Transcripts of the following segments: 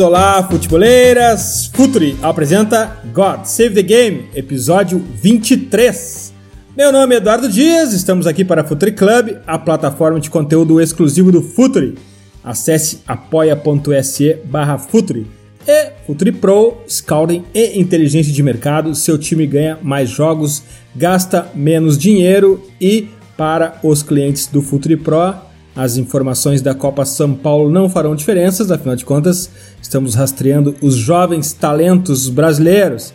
Olá, futeboleiras! Futuri apresenta God Save the Game, episódio 23. Meu nome é Eduardo Dias, estamos aqui para a Futuri Club, a plataforma de conteúdo exclusivo do Futuri. Acesse apoia.se barra Futuri. E Futuri Pro, Scouting e Inteligência de Mercado, seu time ganha mais jogos, gasta menos dinheiro e para os clientes do Futuri Pro, as informações da Copa São Paulo não farão diferenças, afinal de contas, estamos rastreando os jovens talentos brasileiros.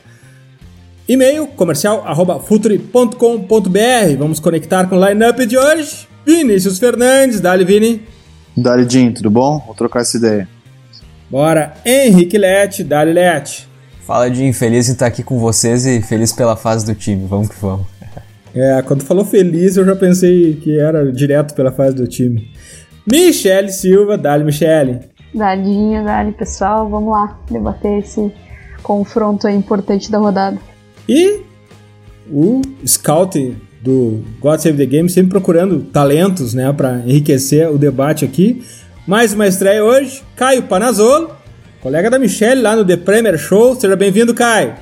E-mail comercial arroba futuri.com.br. Vamos conectar com o line-up de hoje. Vinícius Fernandes, Dali Vini. Dali Jim, tudo bom? Vou trocar essa ideia. Bora, Henrique Lete, Dali Lete. Fala Jim, feliz em estar aqui com vocês e feliz pela fase do time. Vamos que vamos. É, quando falou feliz, eu já pensei que era direto pela fase do time. Michele Silva, Dali Michele. Dadinha, Dali, pessoal, vamos lá debater esse confronto importante da rodada. E o scout do God Save the Game sempre procurando talentos, né, para enriquecer o debate aqui. Mais uma estreia hoje, Caio Panazolo, colega da Michelle lá no The Premier Show. Seja bem-vindo, Caio.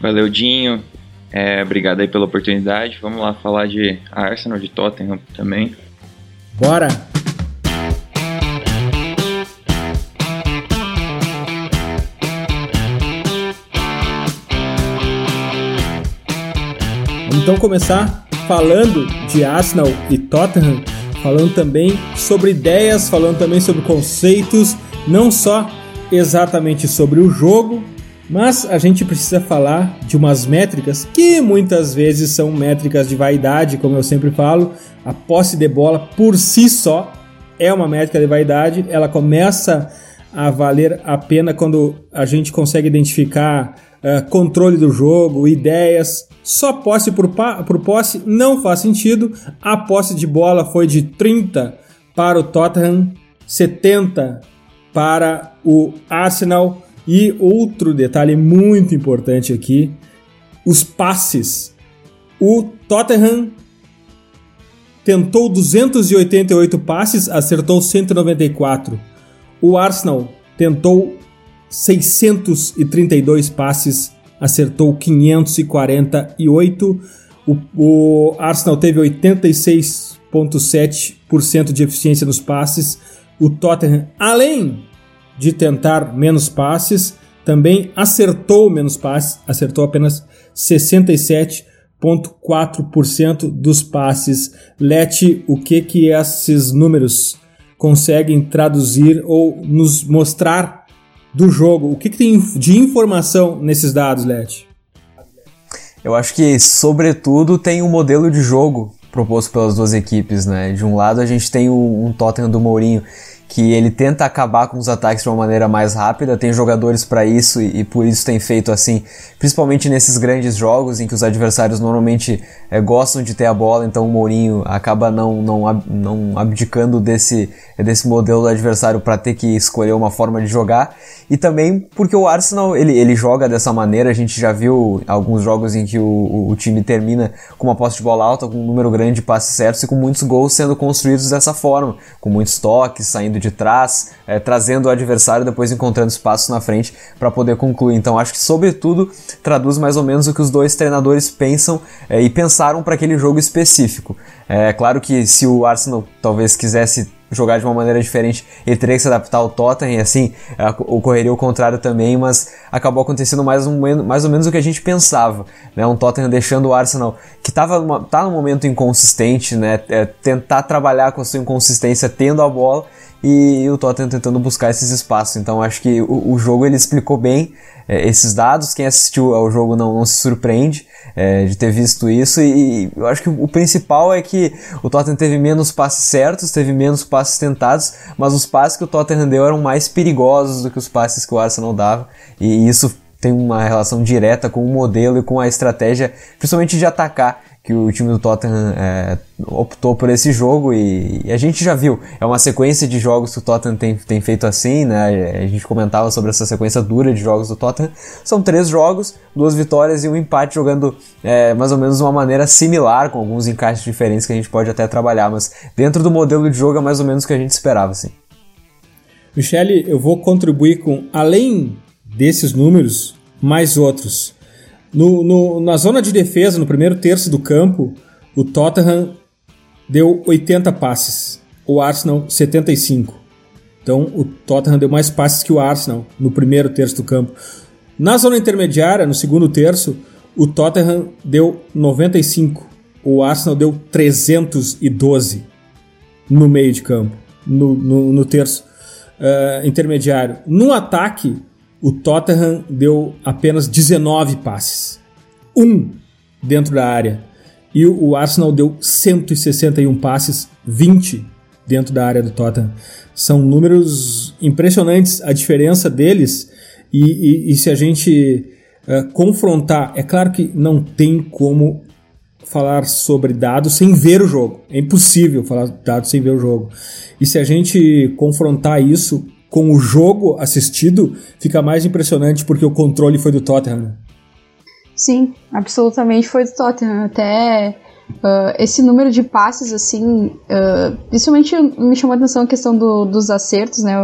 Valeu, Dinho. É, obrigado aí pela oportunidade. Vamos lá falar de Arsenal, de Tottenham também. Bora! Então começar falando de Arsenal e Tottenham, falando também sobre ideias, falando também sobre conceitos, não só exatamente sobre o jogo, mas a gente precisa falar de umas métricas que muitas vezes são métricas de vaidade, como eu sempre falo. A posse de bola por si só é uma métrica de vaidade, ela começa a valer a pena quando a gente consegue identificar uh, controle do jogo, ideias. Só posse por, por posse não faz sentido. A posse de bola foi de 30 para o Tottenham, 70 para o Arsenal. E outro detalhe muito importante aqui: os passes. O Tottenham tentou 288 passes, acertou 194. O Arsenal tentou 632 passes, acertou 548. O, o Arsenal teve 86,7% de eficiência nos passes. O Tottenham, além de tentar menos passes, também acertou menos passes, acertou apenas 67,4% dos passes. Lete, o que que esses números conseguem traduzir ou nos mostrar do jogo? O que, que tem de informação nesses dados, Lete? Eu acho que, sobretudo, tem um modelo de jogo proposto pelas duas equipes, né? De um lado a gente tem um Tottenham do Mourinho que ele tenta acabar com os ataques de uma maneira mais rápida, tem jogadores para isso e, e, por isso tem feito assim, principalmente nesses grandes jogos em que os adversários normalmente é, gostam de ter a bola, então o Mourinho acaba não, não, não abdicando desse, desse modelo do adversário para ter que escolher uma forma de jogar, e também porque o Arsenal ele, ele joga dessa maneira, a gente já viu alguns jogos em que o, o, time termina com uma posse de bola alta, com um número grande de passes certos e com muitos gols sendo construídos dessa forma, com muitos toques, saindo de trás, é, trazendo o adversário depois encontrando espaço na frente para poder concluir. Então acho que sobretudo traduz mais ou menos o que os dois treinadores pensam é, e pensaram para aquele jogo específico. É claro que se o Arsenal talvez quisesse jogar de uma maneira diferente, ele teria que se adaptar ao Tottenham e assim é, ocorreria o contrário também, mas acabou acontecendo mais, um, mais ou menos o que a gente pensava, né? Um Tottenham deixando o Arsenal que estava tá num momento inconsistente, né? É, tentar trabalhar com a sua inconsistência tendo a bola e o Tottenham tentando buscar esses espaços. Então acho que o, o jogo ele explicou bem é, esses dados. Quem assistiu ao jogo não, não se surpreende é, de ter visto isso. E, e, eu acho que o principal é que o Tottenham teve menos passes certos, teve menos passes tentados, mas os passes que o Tottenham deu eram mais perigosos do que os passes que o Arsenal dava. E isso tem uma relação direta com o modelo e com a estratégia, principalmente de atacar que o time do Tottenham é, optou por esse jogo e, e, a gente já viu, é uma sequência de jogos que o Tottenham tem, tem feito assim, né? A gente comentava sobre essa sequência dura de jogos do Tottenham. São três jogos, duas vitórias e um empate jogando é, mais ou menos de uma maneira similar, com alguns encaixes diferentes que a gente pode até trabalhar, mas dentro do modelo de jogo é mais ou menos o que a gente esperava, assim. Michele, eu vou contribuir com, além desses números, mais outros. No, no, na zona de defesa, no primeiro terço do campo, o Tottenham deu 80 passes, o Arsenal 75. Então o Tottenham deu mais passes que o Arsenal no primeiro terço do campo. Na zona intermediária, no segundo terço, o Tottenham deu 95, o Arsenal deu 312 no meio de campo, no, no, no terço uh, intermediário. No ataque, o Tottenham deu apenas 19 passes. Um dentro da área. E o Arsenal deu 161 passes, 20 dentro da área do Tottenham. São números impressionantes a diferença deles. E, e, e se a gente uh, confrontar, é claro que não tem como falar sobre dados sem ver o jogo. É impossível falar dados sem ver o jogo. E se a gente confrontar isso com o jogo assistido, fica mais impressionante porque o controle foi do Tottenham. Né? Sim, absolutamente foi do Tottenham. Até uh, esse número de passes, assim, uh, principalmente me chamou a atenção a questão do, dos acertos, né?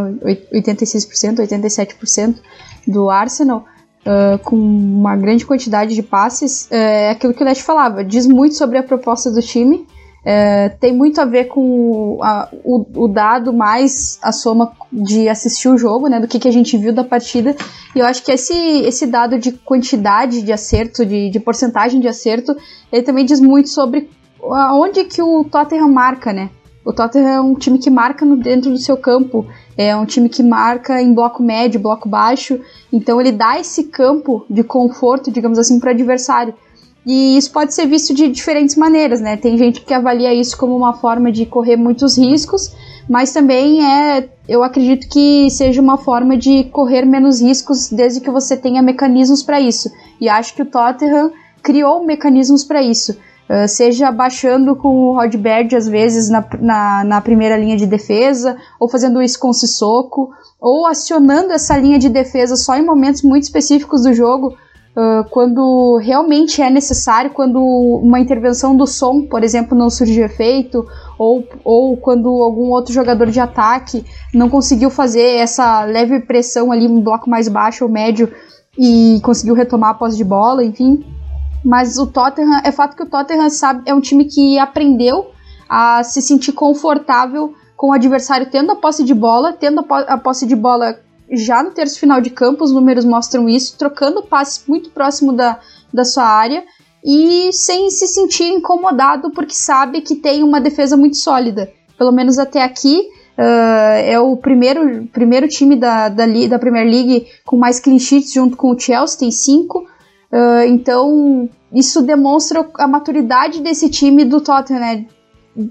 86%, 87% do Arsenal uh, com uma grande quantidade de passes, é aquilo que o Leste falava, diz muito sobre a proposta do time, é, tem muito a ver com a, o, o, dado mais a soma de assistir o jogo, né, do que, que a gente viu da partida, e eu acho que esse, esse dado de quantidade de acerto, de, de porcentagem de acerto, ele também diz muito sobre aonde que o Tottenham marca, né, o Tottenham é um time que marca no, dentro do seu campo, é um time que marca em bloco médio, bloco baixo, então ele dá esse campo de conforto, digamos assim, para o adversário. E isso pode ser visto de diferentes maneiras, né? Tem gente que avalia isso como uma forma de correr muitos riscos, mas também é, eu acredito que seja uma forma de correr menos riscos desde que você tenha mecanismos para isso. E acho que o Tottenham criou mecanismos para isso. Uh, seja baixando com o Rod Baird, às vezes, na, na, na, primeira linha de defesa, ou fazendo isso com o Sissoko, ou acionando essa linha de defesa só em momentos muito específicos do jogo, uh, quando realmente é necessário, quando uma intervenção do som, por exemplo, não surgiu efeito, ou, ou quando algum outro jogador de ataque não conseguiu fazer essa leve pressão ali, um bloco mais baixo ou médio, e conseguiu retomar a posse de bola, enfim. Mas o Tottenham, é fato que o Tottenham sabe, é um time que aprendeu a se sentir confortável com o adversário tendo a posse de bola, tendo a posse de bola já no terço final de campo, os números mostram isso, trocando passes muito próximo da, da sua área e sem se sentir incomodado porque sabe que tem uma defesa muito sólida. Pelo menos até aqui, uh, é o primeiro, primeiro time da, da, da Premier League com mais clean sheets junto com o Chelsea, tem cinco. Uh, então, isso demonstra a maturidade desse time do Tottenham, né?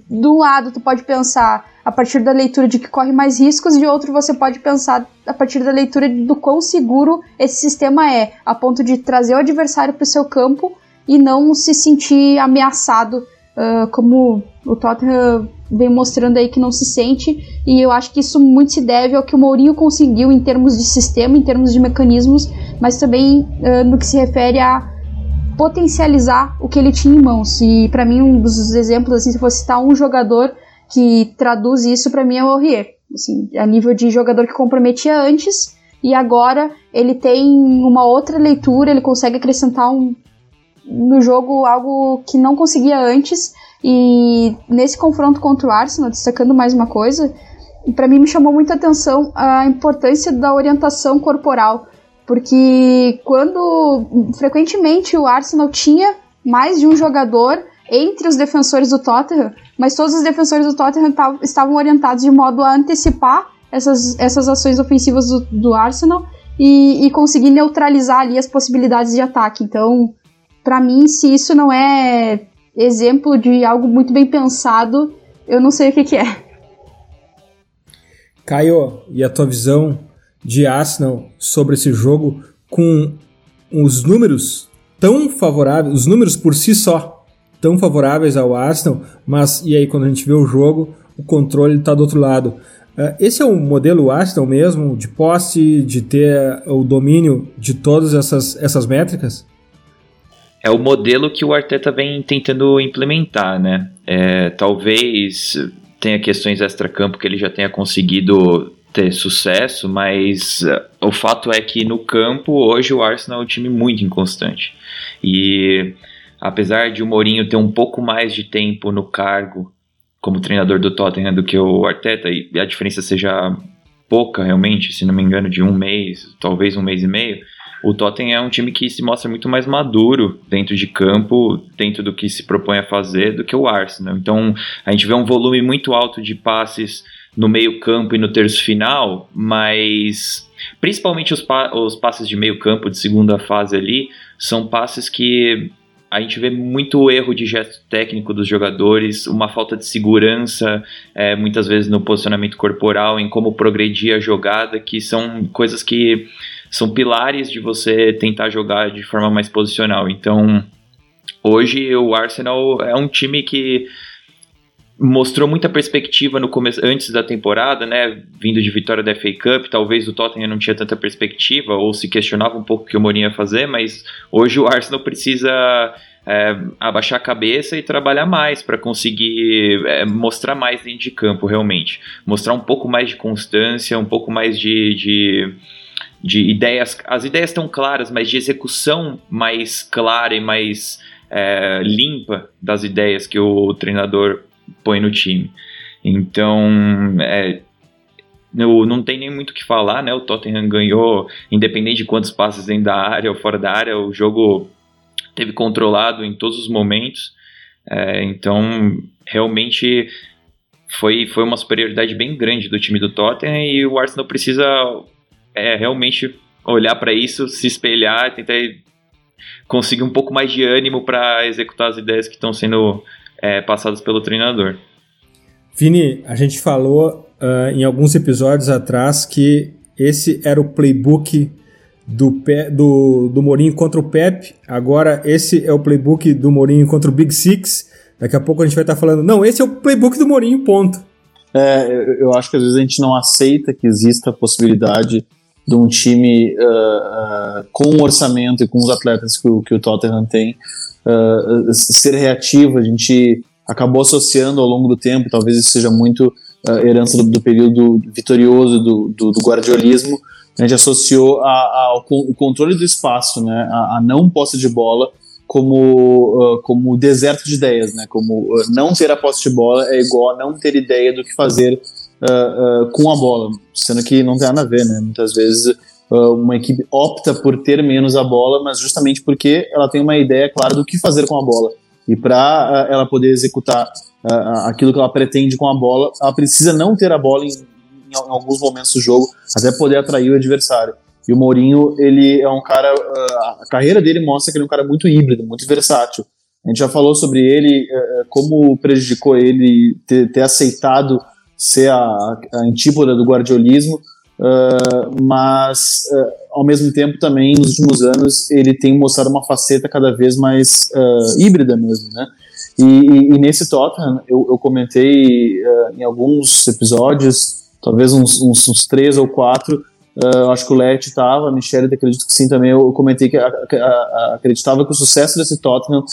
Um lado, tu pode pensar a partir da leitura de que corre mais riscos, de outro, você pode pensar a partir da leitura do quão seguro esse sistema é, a ponto de trazer o adversário para o seu campo e não se sentir ameaçado, uh, como o Tottenham vem mostrando aí que não se sente, e eu acho que isso muito se deve ao que o Mourinho conseguiu em termos de sistema, em termos de mecanismos, mas também uh, no que se refere a potencializar o que ele tinha em mãos. E para mim um dos exemplos assim, se fosse citar um jogador que traduz isso para mim é o Aurier, assim, a nível de jogador que comprometia antes e agora ele tem uma outra leitura, ele consegue acrescentar um, no jogo algo que não conseguia antes. E nesse confronto contra o Arsenal, destacando mais uma coisa, para mim me chamou muita atenção a importância da orientação corporal porque quando frequentemente o Arsenal tinha mais de um jogador entre os defensores do Tottenham, mas todos os defensores do Tottenham estavam orientados de modo a antecipar essas, essas ações ofensivas do, do Arsenal e, e, conseguir neutralizar ali as possibilidades de ataque. Então, para mim, se isso não é exemplo de algo muito bem pensado, eu não sei o que, que é. Caio, e a tua visão de Arsenal sobre esse jogo com os números tão favoráveis, os números por si só tão favoráveis ao Arsenal, mas e aí quando a gente vê o jogo, o controle está do outro lado. Uh, esse é o modelo Arsenal mesmo, de posse, de ter o domínio de todas essas, essas métricas? É o modelo que o Arteta vem tentando implementar, né? É, talvez tenha questões extra-campo que ele já tenha conseguido ter sucesso, mas uh, o fato é que no campo hoje o Arsenal é um time muito inconstante. E apesar de o Mourinho ter um pouco mais de tempo no cargo como treinador do Tottenham do que o Arteta, e a diferença seja pouca realmente, se não me engano, de um mês, talvez um mês e meio, o Tottenham é um time que se mostra muito mais maduro dentro de campo, dentro do que se propõe a fazer, do que o Arsenal. Então a gente vê um volume muito alto de passes no meio campo e no terço final, mas principalmente os, pa os passes de meio campo de segunda fase ali são passes que a gente vê muito erro de gesto técnico dos jogadores, uma falta de segurança, é, muitas vezes no posicionamento corporal, em como progredir a jogada, que são coisas que são pilares de você tentar jogar de forma mais posicional. Então, hoje o Arsenal é um time que mostrou muita perspectiva no começo, antes da temporada, né? Vindo de vitória da FA Cup, talvez o Tottenham não tinha tanta perspectiva ou se questionava um pouco o que o Mourinho ia fazer, mas hoje o Arsenal precisa é, abaixar a cabeça e trabalhar mais para conseguir é, mostrar mais dentro de campo, realmente. Mostrar um pouco mais de constância, um pouco mais de, de, de ideias. As ideias estão claras, mas de execução mais clara e mais é, limpa das ideias que o treinador põe no time. Então, é, não, não tem nem muito o que falar, né? O Tottenham ganhou, independente de quantos passes dentro da área ou fora da área, o jogo teve controlado em todos os momentos. É, então, realmente foi, foi uma superioridade bem grande do time do Tottenham e o Arsenal precisa é, realmente olhar para isso, se espelhar, tentar conseguir um pouco mais de ânimo para executar as ideias que estão sendo é, passadas pelo treinador. Vini, a gente falou uh, em alguns episódios atrás que esse era o playbook do, Pe do, do Mourinho contra o Pep. Agora esse é o playbook do Mourinho contra o Big Six. Daqui a pouco a gente vai estar falando, não, esse é o playbook do Mourinho, ponto. É, eu acho que às vezes a gente não aceita que exista a possibilidade de um time uh, uh, com o orçamento e com os atletas que o, que o Tottenham tem uh, ser reativo, a gente acabou associando ao longo do tempo, talvez isso seja muito uh, herança do, do, período vitorioso do, do, do guardiolismo, a gente associou ao controle do espaço, né, a, a não posse de bola como, uh, como deserto de ideias, né, como não ter a posse de bola é igual a não ter ideia do que fazer com a bola, sendo que não tem nada a ver, né, muitas vezes uh, uma equipe opta por ter menos a bola, mas justamente porque ela tem uma ideia clara do que fazer com a bola. E para uh, ela poder executar uh, aquilo que ela pretende com a bola, ela precisa não ter a bola em, em, alguns momentos do jogo, até poder atrair o adversário. E o Mourinho, ele é um cara. a carreira dele mostra que ele é um cara muito híbrido, muito versátil. A gente já falou sobre ele, como prejudicou ele ter, ter aceitado ser a, a antípoda do guardiolismo, Uh, mas uh, ao mesmo tempo também nos últimos anos ele tem mostrado uma faceta cada vez mais uh, híbrida mesmo, né? E, e, e nesse Tottenham eu, eu comentei em alguns episódios, talvez uns, uns, uns três ou quatro, acho que o Lete estava, a Michelle acredito que sim também, eu, comentei que a, a, a, acreditava que o sucesso desse Tottenham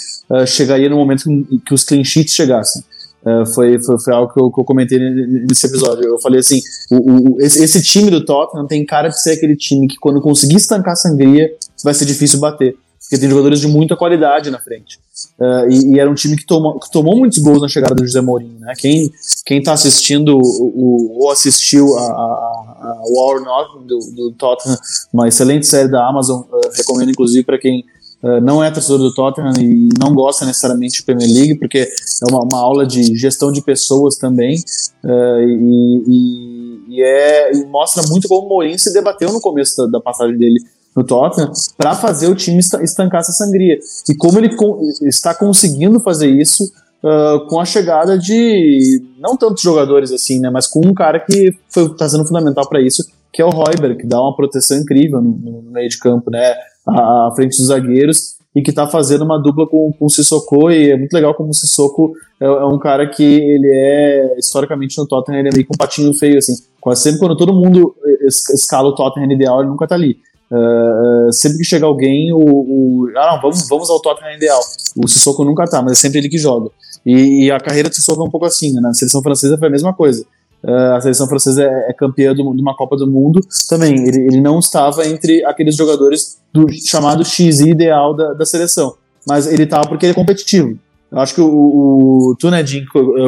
chegaria no momento que, que os clean sheets chegassem. Uh, foi, foi, foi, algo que eu, que eu, comentei nesse episódio. Eu falei assim: o, o, esse, esse, time do Tottenham tem cara de ser aquele time que, quando conseguir estancar a sangria, vai ser difícil bater. Porque tem jogadores de muita qualidade na frente. Uh, e, e, era um time que tomou, que tomou muitos gols na chegada do José Mourinho. Né? Quem, quem tá assistindo o, ou assistiu a, a, a War Not do, do Tottenham, uma excelente série da Amazon, uh, recomendo inclusive para quem Uh, não é torcedor do Tottenham e não gosta necessariamente de Premier League, porque é uma, uma aula de gestão de pessoas também, uh, e, e, e, é, e mostra muito como o Mourinho se debateu no começo da, da passagem dele no Tottenham para fazer o time estancar essa sangria. E como ele con está conseguindo fazer isso uh, com a chegada de não tantos jogadores assim, né, mas com um cara que está sendo fundamental para isso, que é o Royber, que dá uma proteção incrível no, no meio de campo, né? À, frente dos zagueiros e que está fazendo uma dupla com, com o Sissoko e é muito legal como o Sissoko é, é, um cara que ele é historicamente no Tottenham ele é meio com um patinho feio assim. Quase sempre quando todo mundo escala o Tottenham ideal ele nunca está ali. Uh, sempre que chega alguém o, o, ah não vamos vamos ao Tottenham ideal. O Sissoko nunca está mas é sempre ele que joga. E, e, a carreira do Sissoko é um pouco assim né? na seleção francesa foi a mesma coisa uh, a seleção francesa é, é campeã do, de uma Copa do Mundo, também ele, ele não estava entre aqueles jogadores do chamado X ideal da, da seleção, mas ele estava porque ele é competitivo. Eu acho que o, o Tunedin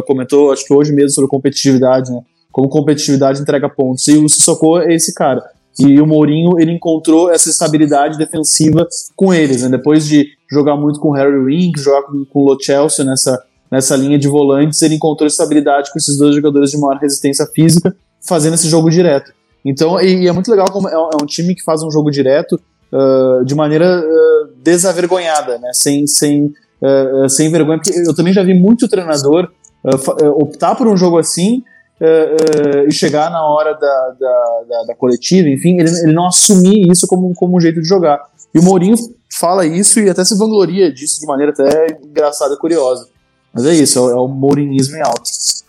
comentou, acho que hoje mesmo, sobre competitividade, né? Como competitividade entrega pontos. E o Sissoko é esse cara. E o Mourinho, ele encontrou essa estabilidade defensiva com eles, né? Depois de jogar muito com o Harry Winks, jogar com, com o Lo Chelsea nessa, nessa linha de volantes, ele encontrou estabilidade com esses dois jogadores de maior resistência física, fazendo esse jogo direto. Então, e, e é muito legal como é, é, um time que faz um jogo direto uh, de maneira uh, desavergonhada, né? Sem, sem, uh, sem vergonha, porque eu também já vi muito treinador optar por um jogo assim uh, uh, e chegar na hora da, da, da, da coletiva, enfim, ele, ele, não assumir isso como, como um jeito de jogar. E o Mourinho fala isso e até se vangloria disso de maneira até engraçada e curiosa. Mas é isso, é o, é Mourinismo em alto.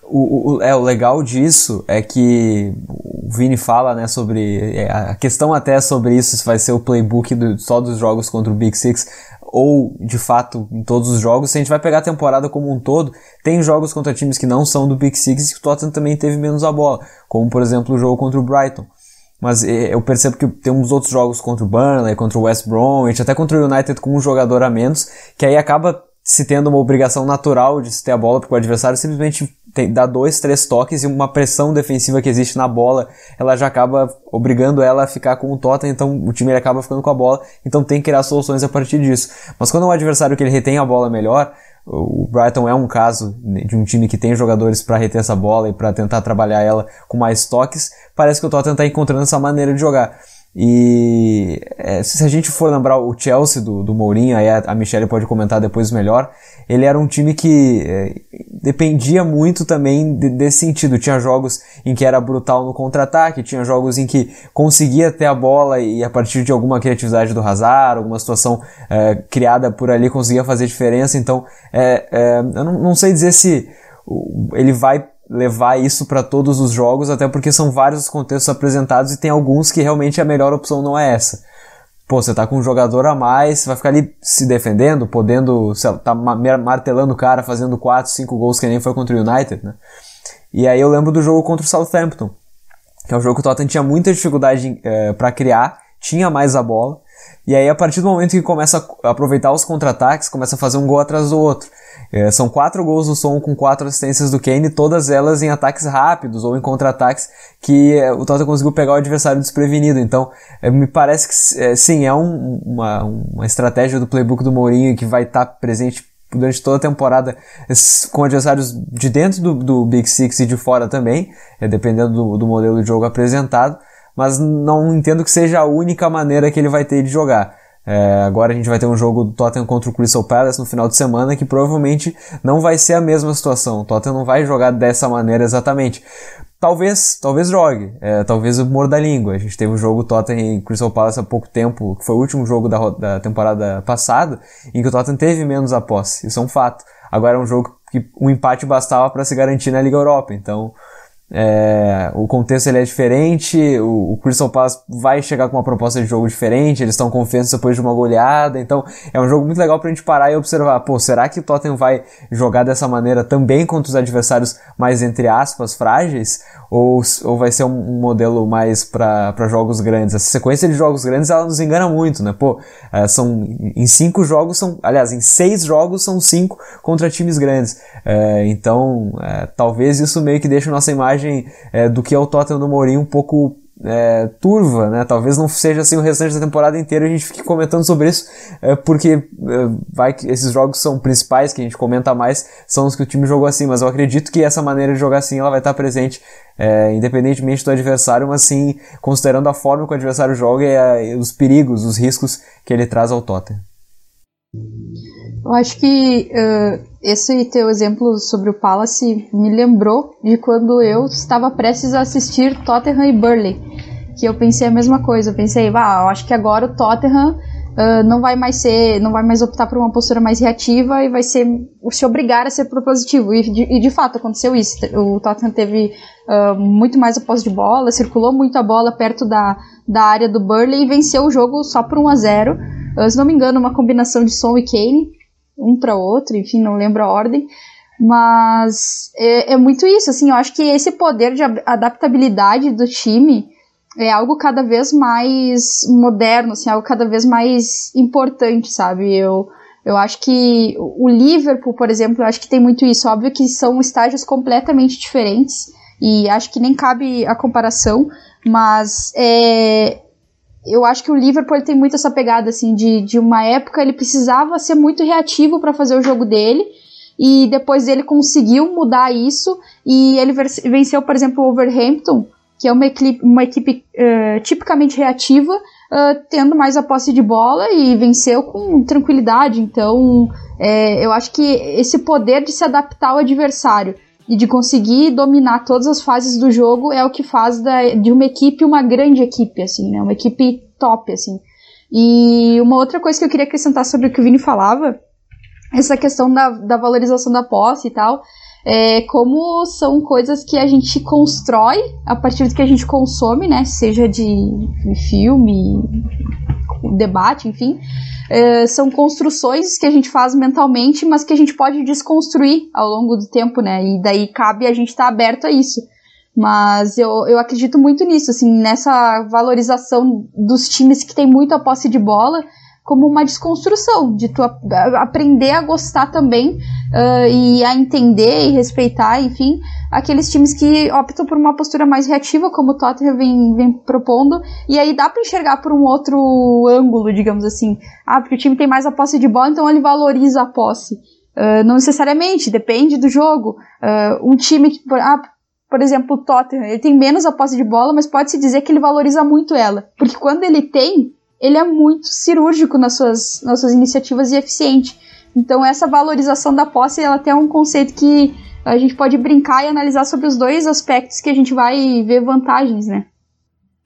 O, o, é, o legal disso é que o Vini fala, né, sobre. É, a questão até sobre isso, se vai ser o playbook do, só dos jogos contra o Big Six ou de fato em todos os jogos. Se a gente vai pegar a temporada como um todo, tem jogos contra times que não são do Big Six e o Tottenham também teve menos a bola, como por exemplo o jogo contra o Brighton. Mas é, eu percebo que tem uns outros jogos contra o Burnley, contra o West Bromwich, até contra o United com um jogador a menos, que aí acaba se tendo uma obrigação natural de se ter a bola, porque o adversário simplesmente tem, dá dois, três toques e uma pressão defensiva que existe na bola, ela já acaba obrigando ela a ficar com o Tottenham, então o time acaba ficando com a bola, então tem que criar soluções a partir disso. Mas quando é um adversário que ele retém a bola melhor, o Brighton é um caso de um time que tem jogadores para reter essa bola e para tentar trabalhar ela com mais toques, parece que o Tottenham está encontrando essa maneira de jogar. E é, se a gente for lembrar o Chelsea do, do Mourinho, aí a, a Michelle pode comentar depois melhor, ele era um time que é, dependia muito também de, desse sentido. Tinha jogos em que era brutal no contra-ataque, tinha jogos em que conseguia ter a bola e a partir de alguma criatividade do Hazard, alguma situação é, criada por ali conseguia fazer diferença. Então, é, é, eu não, não sei dizer se ele vai levar isso para todos os jogos, até porque são vários contextos apresentados e tem alguns que realmente a melhor opção não é essa. Pô, você tá com um jogador a mais, vai ficar ali se defendendo, podendo, sei lá, tá martelando o cara, fazendo 4, 5 gols que nem foi contra o United, né? E aí eu lembro do jogo contra o Southampton, que é um jogo que o Tottenham tinha muita dificuldade é, eh, para criar, tinha mais a bola, e aí a partir do momento que começa a aproveitar os contra-ataques, começa a fazer um gol atrás do outro. É, são quatro gols do som com quatro assistências do Kane, todas elas em ataques rápidos ou em contra-ataques que é, o Tottenham conseguiu pegar o adversário desprevenido. Então, é, me parece que é, sim, é um, uma, uma estratégia do playbook do Mourinho que vai estar tá presente durante toda a temporada com adversários de dentro do, do Big Six e de fora também, é, dependendo do, do modelo de jogo apresentado, mas não entendo que seja a única maneira que ele vai ter de jogar. É, agora a gente vai ter um jogo do Tottenham contra o Crystal Palace no final de semana que provavelmente não vai ser a mesma situação. O Tottenham não vai jogar dessa maneira exatamente. Talvez, talvez jogue, é, talvez o humor da língua. A gente teve um jogo Tottenham e Crystal Palace há pouco tempo, que foi o último jogo da, da temporada passada, em que o Tottenham teve menos a posse. Isso é um fato. Agora é um jogo que um empate bastava para se garantir na Liga Europa. Então, é, o contexto ele é diferente, o, o, Crystal Palace vai chegar com uma proposta de jogo diferente, eles estão confiantes depois de uma goleada, então é um jogo muito legal pra gente parar e observar, pô, será que o Tottenham vai jogar dessa maneira também contra os adversários mais, entre aspas, frágeis? Ou, ou vai ser um, um modelo mais para jogos grandes? Essa sequência de jogos grandes, ela nos engana muito, né? Pô, é, são, em cinco jogos são, aliás, em seis jogos são cinco contra times grandes, é, então é, talvez isso meio que deixe nossa imagem imagem é, do que é o Tottenham do Mourinho um pouco é, turva, né? Talvez não seja assim o restante da temporada inteira a gente fique comentando sobre isso, é, porque é, vai que esses jogos são principais que a gente comenta mais, são os que o time jogou assim, mas eu acredito que essa maneira de jogar assim ela vai estar presente é, independentemente do adversário, mas sim considerando a forma que o adversário joga e, os perigos, os riscos que ele traz ao Tottenham. Eu acho que uh, esse teu exemplo sobre o Palace me lembrou de quando eu estava prestes a assistir Tottenham e Burley, que eu pensei a mesma coisa. Eu pensei, ah, eu acho que agora o Tottenham uh, não vai mais ser, não vai mais optar por uma postura mais reativa e vai ser se obrigar a ser propositivo. E de, e de fato aconteceu isso. O Tottenham teve uh, muito mais a posse de bola, circulou muito a bola perto da, da área do Burley e venceu o jogo só por 1 a 0. Uh, se não me engano, uma combinação de Son e Kane um para outro, enfim, não lembro a ordem. Mas é, é muito isso, assim, eu acho que esse poder de adaptabilidade do time é algo cada vez mais moderno, assim, algo cada vez mais importante, sabe? Eu, eu acho que o Liverpool, por exemplo, eu acho que tem muito isso. Óbvio que são estágios completamente diferentes e acho que nem cabe a comparação, mas é, eu acho que o Liverpool tem muito essa pegada assim de, de uma época ele precisava ser muito reativo para fazer o jogo dele e depois ele conseguiu mudar isso e ele venceu, por exemplo, o Overhampton, que é uma equipe, uma equipe uh, tipicamente reativa, uh, tendo mais a posse de bola e venceu com tranquilidade. Então, é, eu acho que esse poder de se adaptar ao adversário e de conseguir dominar todas as fases do jogo é o que faz da, de uma equipe uma grande equipe, assim, né? Uma equipe top, assim. E uma outra coisa que eu queria acrescentar sobre o que o Vini falava, essa questão da, da valorização da posse e tal, é, como são coisas que a gente constrói a partir do que a gente consome, né? Seja de filme, debate, enfim. É, são construções que a gente faz mentalmente, mas que a gente pode desconstruir ao longo do tempo, né? E daí cabe a gente estar tá aberto a isso. Mas eu, eu acredito muito nisso, assim, nessa valorização dos times que tem muita posse de bola como uma desconstrução, de tu aprender a gostar também uh, e a entender e respeitar, enfim, aqueles times que optam por uma postura mais reativa, como o Tottenham vem, vem propondo, e aí dá para enxergar por um outro ângulo, digamos assim. Ah, porque o time tem mais a posse de bola, então ele valoriza a posse. Uh, não necessariamente, depende do jogo. Uh, um time que, ah, por exemplo, o Tottenham, ele tem menos a posse de bola, mas pode-se dizer que ele valoriza muito ela. Porque quando ele tem, ele é muito cirúrgico nas suas, nas suas iniciativas e eficiente. Então essa valorização da posse, ela tem um conceito que a gente pode brincar e analisar sobre os dois aspectos que a gente vai ver vantagens, né?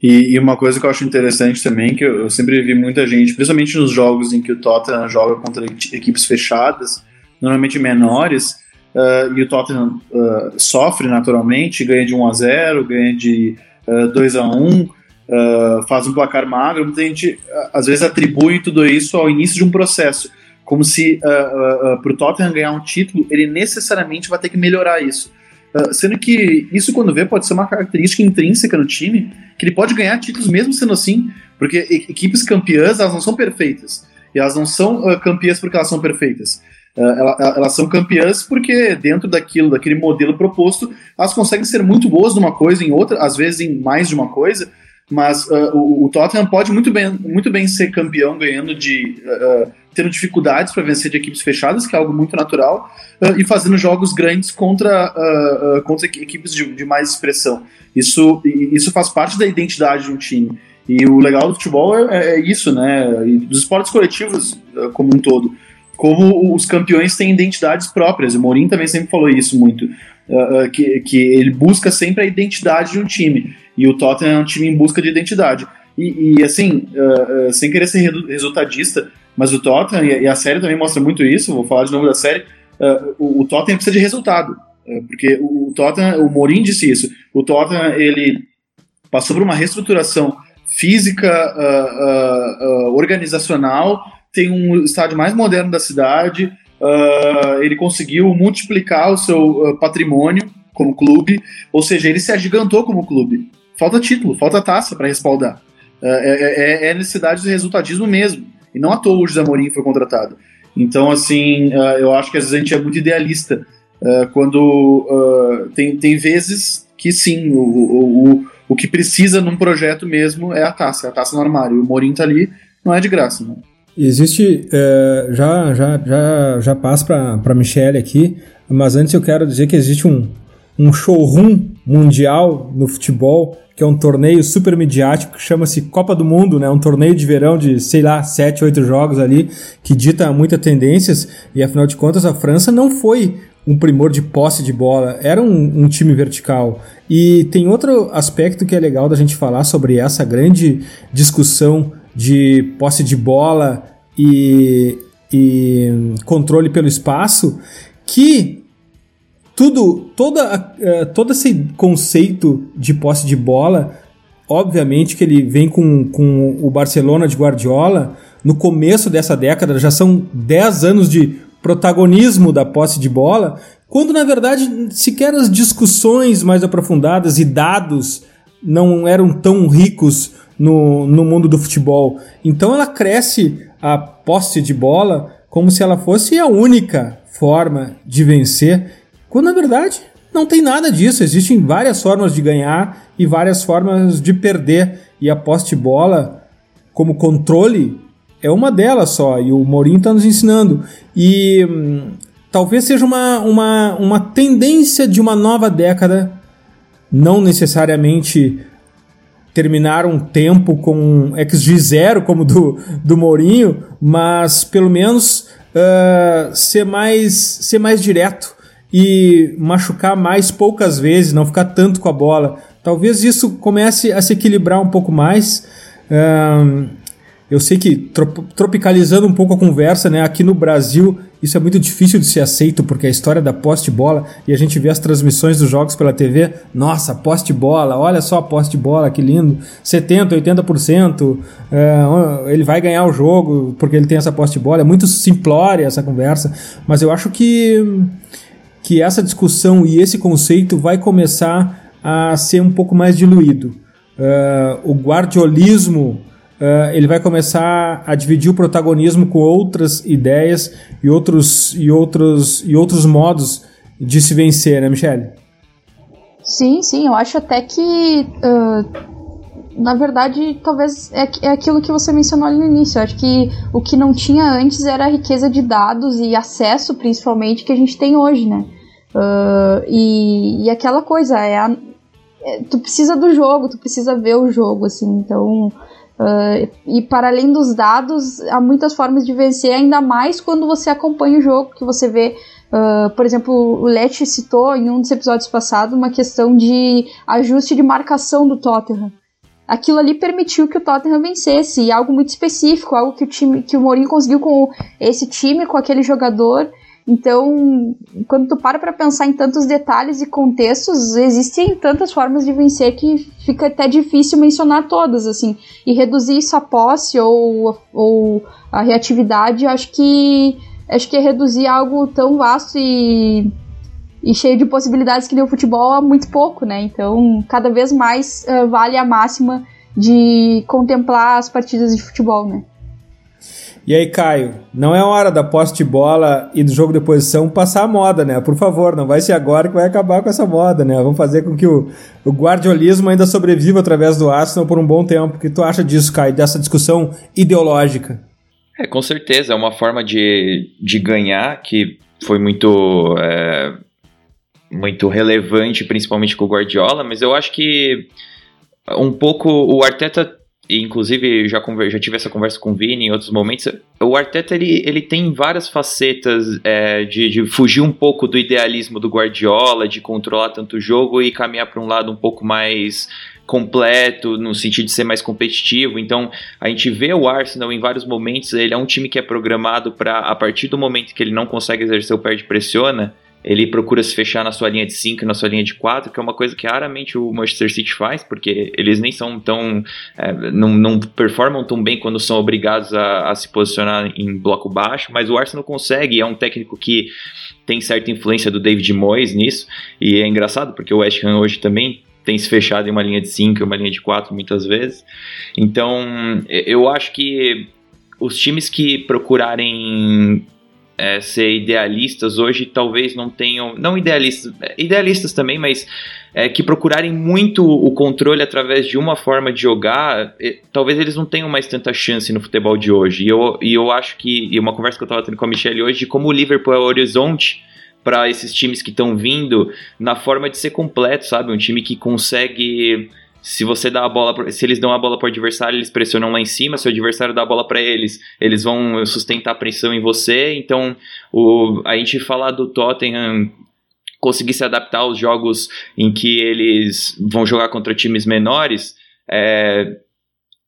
E, e uma coisa que eu acho interessante também, que eu, eu, sempre vi muita gente, principalmente nos jogos em que o Tottenham joga contra equipes fechadas, normalmente menores, uh, e o Tottenham uh, sofre naturalmente, ganha de 1 a 0 ganha de uh, 2 a 1 uh, faz um placar magro, muita gente uh, às vezes atribui tudo isso ao início de um processo, como se uh, para o Tottenham ganhar um título, ele necessariamente vai ter que melhorar isso. sendo que isso, quando vê, pode ser uma característica intrínseca no time, que ele pode ganhar títulos mesmo sendo assim, porque equipes campeãs, elas não são perfeitas. E elas não são campeãs porque elas são perfeitas. Uh, elas são campeãs porque dentro daquilo, daquele modelo proposto, elas conseguem ser muito boas numa coisa, em outra, às vezes em mais de uma coisa, mas uh, o, o, Tottenham pode muito bem, muito bem ser campeão ganhando de. Uh, tendo dificuldades para vencer de equipes fechadas, que é algo muito natural, uh, e fazendo jogos grandes contra, contra equipes de, de, mais expressão. Isso, isso faz parte da identidade de um time. E o legal do futebol é, é isso, né? E dos esportes coletivos como um todo. Como os campeões têm identidades próprias. O Mourinho também sempre falou isso muito. que, que ele busca sempre a identidade de um time. E o Tottenham é um time em busca de identidade. E, e assim, uh, uh, sem querer ser resultadista, mas o Tottenham, e a série também mostra muito isso, vou falar de novo da série, uh, o, o, Tottenham precisa de resultado. porque o, o Tottenham, o Mourinho disse isso, o Tottenham, ele passou por uma reestruturação física, organizacional, tem um estádio mais moderno da cidade, ele conseguiu multiplicar o seu patrimônio como clube, ou seja, ele se agigantou como clube falta título, falta taça para respaldar. É, é, é, é, necessidade de resultadismo mesmo. E não à toa o José Mourinho foi contratado. Então, assim, uh, eu acho que às vezes a gente é muito idealista. Quando tem, tem vezes que sim, o, o, o, o que precisa num projeto mesmo é a taça, é a taça no armário. O Mourinho tá ali, não é de graça. Né? Existe, é, já, já, já, já passo para a Michelle aqui, mas antes eu quero dizer que existe um, um showroom mundial no futebol que é um torneio super midiático chama-se Copa do Mundo, né? Um torneio de verão de, sei lá, 7, 8 jogos ali, que dita muitas tendências, e afinal de contas a França não foi um primor de posse de bola, era um, um, time vertical. E tem outro aspecto que é legal da gente falar sobre essa grande discussão de posse de bola e, e controle pelo espaço, que tudo, toda, uh, todo esse conceito de posse de bola, obviamente que ele vem com, com o Barcelona de Guardiola no começo dessa década, já são 10 anos de protagonismo da posse de bola, quando na verdade sequer as discussões mais aprofundadas e dados não eram tão ricos no, no mundo do futebol. Então ela cresce a posse de bola como se ela fosse a única forma de vencer, quando na verdade não tem nada disso. Existem várias formas de ganhar e várias formas de perder. E a posse de bola, como controle, é uma delas só. E o Mourinho está nos ensinando. E hum, talvez seja uma, uma, uma tendência de uma nova década, não necessariamente terminar um tempo com XG zero como do, do Mourinho, mas pelo menos uh, ser, mais, ser mais direto e machucar mais poucas vezes, não ficar tanto com a bola. Talvez isso comece a se equilibrar um pouco mais. Uh, eu sei que tropicalizando um pouco a conversa, né? Aqui no Brasil isso é muito difícil de ser aceito porque a história da poste-bola e a gente vê as transmissões dos jogos pela TV, nossa, poste-bola, olha só a poste-bola, que lindo, 70, 80%, é, ele vai ganhar o jogo porque ele tem essa poste-bola. É muito simplória essa conversa, mas eu acho que que essa discussão e esse conceito vai começar a ser um pouco mais diluído. Uh, o guardiolismo uh, ele vai começar a dividir o protagonismo com outras ideias e outros, e outros, e outros modos de se vencer, né, Michele? Sim, sim, eu acho até que, uh, na verdade, talvez é, é aquilo que você mencionou ali no início. Eu acho que o que não tinha antes era a riqueza de dados e acesso, principalmente, que a gente tem hoje, né? Uh, e, e aquela coisa, é, a, é, tu precisa do jogo, tu precisa ver o jogo, assim, então Uh, e para além dos dados, há muitas formas de vencer, ainda mais quando você acompanha o jogo, que você vê, uh, por exemplo, o Leti citou em um dos episódios passados uma questão de ajuste de marcação do Tottenham. Aquilo ali permitiu que o Tottenham vencesse, e algo muito específico, algo que o time, que o Mourinho conseguiu com esse time, com aquele jogador, então, quando tu para para pensar em tantos detalhes e contextos, existem tantas formas de vencer que fica até difícil mencionar todas, assim. E reduzir isso à posse ou, ou a reatividade, acho que acho que é reduzir algo tão vasto e, e cheio de possibilidades que o futebol a muito pouco, né? Então, cada vez mais uh, vale a máxima de contemplar as partidas de futebol, né? E aí, Caio, não é hora da poste de bola e do jogo de posição passar a moda, né? Por favor, não vai ser agora que vai acabar com essa moda, né? Vamos fazer com que o, o guardiolismo ainda sobreviva através do Arsenal por um bom tempo. O que tu acha disso, Caio, dessa discussão ideológica? É, com certeza, é uma forma de, de ganhar que foi muito, é, muito relevante, principalmente com o Guardiola, mas eu acho que um pouco o Arteta inclusive, já, já tive essa conversa com o Vini em outros momentos. O Arteta ele, ele tem várias facetas é, de, de fugir um pouco do idealismo do Guardiola, de controlar tanto o jogo e caminhar para um lado um pouco mais completo, no sentido de ser mais competitivo. Então, a gente vê o Arsenal em vários momentos, ele é um time que é programado para, a partir do momento que ele não consegue exercer o perde pressiona, ele procura se fechar na sua linha de 5 e na sua linha de 4, que é uma coisa que raramente o Manchester City faz, porque eles nem são tão. É, não, não performam tão bem quando são obrigados a, a se posicionar em bloco baixo, mas o Arsenal consegue, é um técnico que tem certa influência do David Moyes nisso, e é engraçado porque o West Ham hoje também tem se fechado em uma linha de 5 e uma linha de 4 muitas vezes. Então, eu acho que os times que procurarem é, ser idealistas hoje talvez não tenham, não idealistas, é, idealistas também, mas é, que procurarem muito o controle através de uma forma de jogar, é, talvez eles não tenham mais tanta chance no futebol de hoje. E eu, e eu acho que, e uma conversa que eu estava tendo com a Michelle hoje, de como o Liverpool é o horizonte para esses times que estão vindo na forma de ser completo, sabe? Um time que consegue se você dá a bola, se eles dão a bola para o adversário, eles pressionam lá em cima. Se o adversário dá a bola para eles, eles vão sustentar a pressão em você. Então, o, a gente falar do Tottenham conseguir se adaptar aos jogos em que eles vão jogar contra times menores, é,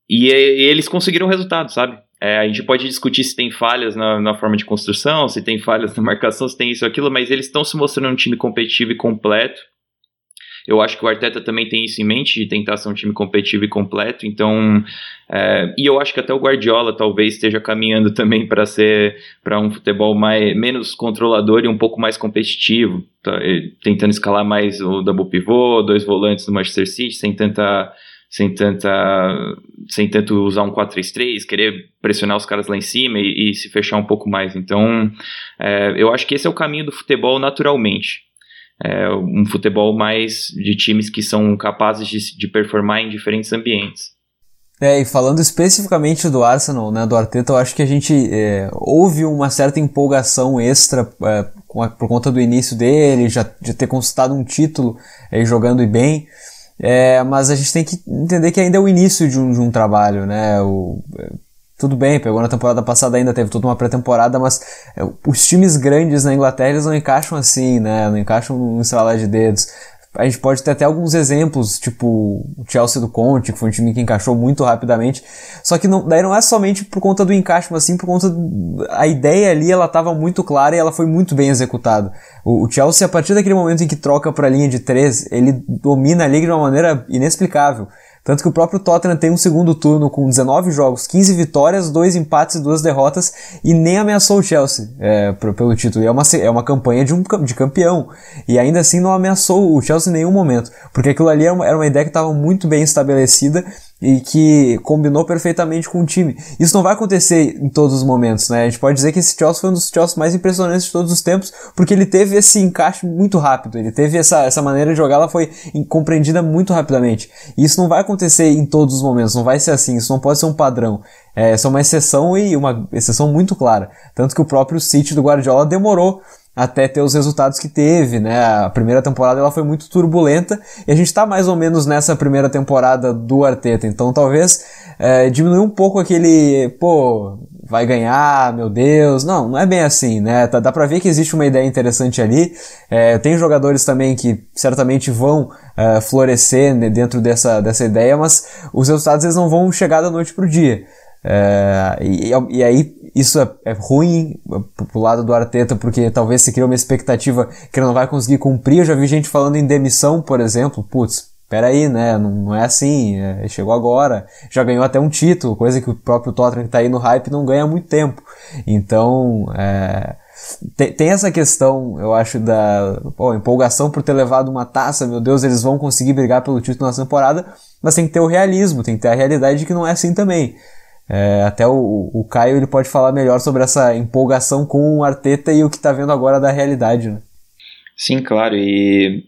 e, e, eles conseguiram resultado, sabe? É, a gente pode discutir se tem falhas na, na, forma de construção, se tem falhas na marcação, se tem isso aquilo, mas eles estão se mostrando um time competitivo e completo. Eu acho que o Arteta também tem isso em mente, de tentar ser um time competitivo e completo, então. É, e eu acho que até o Guardiola talvez esteja caminhando também para ser para um futebol mais, menos controlador e um pouco mais competitivo, tá, tentando escalar mais o double pivô, dois volantes do Manchester City, sem tanta sem tanta sem tanto usar um 4-3-3, querer pressionar os caras lá em cima e, e se fechar um pouco mais. Então, é, eu acho que esse é o caminho do futebol naturalmente. É, um futebol mais de times que são capazes de, de performar em diferentes ambientes. É, e falando especificamente do Arsenal, né, do Arteta, eu acho que a gente é, houve uma certa empolgação extra é, por conta do início dele, já de ter conquistado um título é, jogando bem. É, mas a gente tem que entender que ainda é o início de um, de um trabalho, né? O, tudo bem, pegou na temporada passada ainda, teve toda uma pré-temporada, mas é, os times grandes na Inglaterra eles não encaixam assim, né? Não encaixam num estralar de dedos a gente pode ter até alguns exemplos, tipo o Chelsea do Conte, que foi um time que encaixou muito rapidamente. Só que não, daí não é somente por conta do encaixe, mas sim por conta do, a ideia ali, ela estava muito clara e ela foi muito bem executada. O, o, Chelsea, a partir daquele momento em que troca para a linha de três, ele domina a liga de uma maneira inexplicável. Tanto que o próprio Tottenham tem um segundo turno com 19 jogos, 15 vitórias, 2 empates e 2 derrotas e nem ameaçou o Chelsea é, pelo título. E é uma, é uma campanha de, um, de campeão. E ainda assim não ameaçou o Chelsea em nenhum momento. Porque aquilo ali era uma, era uma ideia que estava muito bem estabelecida e que combinou perfeitamente com o time. Isso não vai acontecer em todos os momentos, né? A gente pode dizer que esse Chelsea foi um dos Chelsea mais impressionantes de todos os tempos, porque ele teve esse encaixe muito rápido, ele teve essa, essa maneira de jogar, ela foi compreendida muito rapidamente. E isso não vai acontecer em todos os momentos, não vai ser assim, isso não pode ser um padrão. É, é uma exceção e uma exceção muito clara. Tanto que o próprio City do Guardiola demorou até ter os resultados que teve, né? A primeira temporada ela foi muito turbulenta e a gente está mais ou menos nessa primeira temporada do Arteta, então talvez é, diminuir um pouco aquele, pô, vai ganhar, meu Deus, não, não é bem assim, né? Dá pra ver que existe uma ideia interessante ali, é, tem jogadores também que certamente vão é, florescer dentro dessa, dessa ideia, mas os resultados eles não vão chegar da noite pro dia. É, e, e, aí isso é, é ruim pro lado do Arteta, porque talvez se cria uma expectativa que ele não vai conseguir cumprir. Eu já vi gente falando em demissão, por exemplo. Putz, peraí, né? Não, não é assim. É, chegou agora, já ganhou até um título, coisa que o próprio Tottenham que tá aí no hype não ganha há muito tempo. Então, é, tem, tem, essa questão, eu acho, da empolgação por ter levado uma taça, meu Deus, eles vão conseguir brigar pelo título na temporada, mas tem que ter o realismo, tem que ter a realidade de que não é assim também. É, até o, o Caio ele pode falar melhor sobre essa empolgação com o Arteta e o que está vendo agora da realidade. Né? Sim, claro. E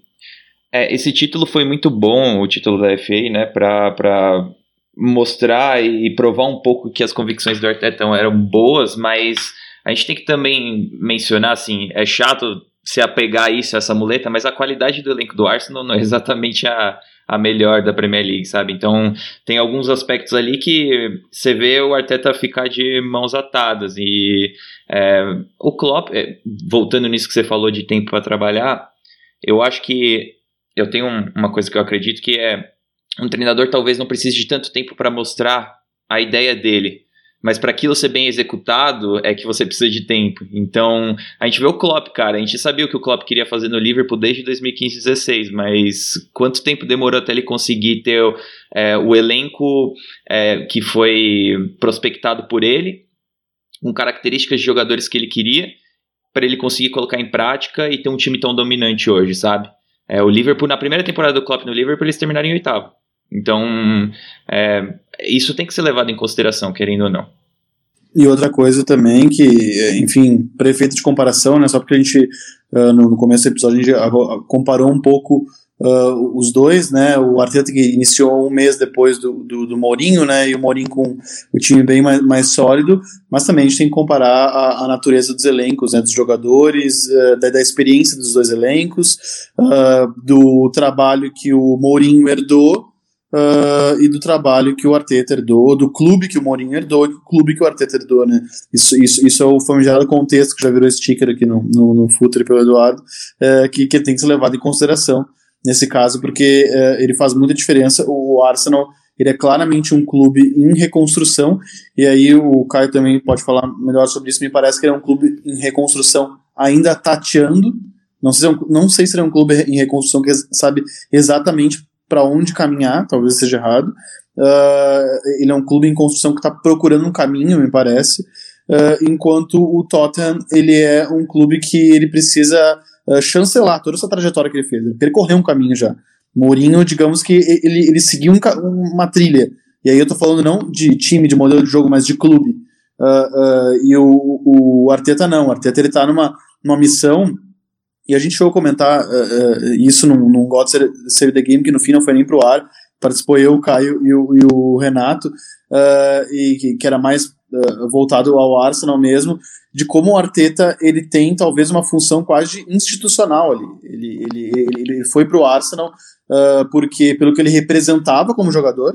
é, esse título foi muito bom, o título da FA, né, para mostrar e provar um pouco que as convicções do Arteta eram boas, mas a gente tem que também mencionar, assim, é chato se apegar a isso, a essa muleta, mas a qualidade do elenco do Arsenal não é exatamente a, a melhor da Premier League, sabe? Então tem alguns aspectos ali que você vê o Arteta ficar de mãos atadas e é, o Klopp, é, voltando nisso que você falou de tempo para trabalhar, eu acho que eu tenho um, uma coisa que eu acredito que é um treinador talvez não precise de tanto tempo para mostrar a ideia dele. Mas para aquilo ser bem executado é que você precisa de tempo. Então, a gente vê o Klopp, cara. A gente sabia o que o Klopp queria fazer no Liverpool desde 2015 16, mas quanto tempo demorou até ele conseguir ter é, o elenco é, que foi prospectado por ele, com características de jogadores que ele queria, para ele conseguir colocar em prática e ter um time tão dominante hoje, sabe? É, o Liverpool, na primeira temporada do Klopp no Liverpool, eles terminaram em oitavo. Então, é, isso tem que ser levado em consideração, querendo ou não. E outra coisa também que, enfim, prefeito de comparação, né, só porque a gente, uh, no, começo do episódio, a gente comparou um pouco uh, os dois, né, o Arteta que iniciou um mês depois do, do, do, Mourinho, né, e o Mourinho com o time bem mais, mais sólido, mas também a gente tem que comparar a, a natureza dos elencos, né, dos jogadores, uh, da, da, experiência dos dois elencos, do trabalho que o Mourinho herdou, uh, e do trabalho que o Arteta herdou, do clube que o Mourinho herdou e do clube que o Arteta herdou, né? Isso, isso, isso é o famigerado contexto que já virou sticker aqui no, no, no Futre pelo Eduardo, uh, que, que tem que ser levado em consideração nesse caso, porque uh, ele faz muita diferença. O Arsenal ele é claramente um clube em reconstrução, e aí o Caio também pode falar melhor sobre isso. Me parece que ele é um clube em reconstrução, ainda tateando, Não sei, não sei se é um clube em reconstrução que sabe exatamente para onde caminhar, talvez seja errado. Uh, ele é um clube em construção que está procurando um caminho, me parece. Uh, enquanto o Tottenham ele é um clube que ele precisa uh, chancelar toda essa trajetória que ele fez. Ele percorreu um caminho já. Mourinho, digamos que ele, ele seguiu um, uma trilha. E aí eu tô falando não de time, de modelo de jogo, mas de clube. e o, o Arteta não. O Arteta ele tá numa, numa missão e a gente chegou a comentar uh, uh, isso num, num God Save the Game, que no fim não foi nem pro ar. Participou eu, o Caio e o, e o Renato, uh, e que, que, era mais voltado ao Arsenal mesmo, de como o Arteta ele tem talvez uma função quase institucional ali. Ele, ele, ele, ele foi pro Arsenal porque, pelo que ele representava como jogador,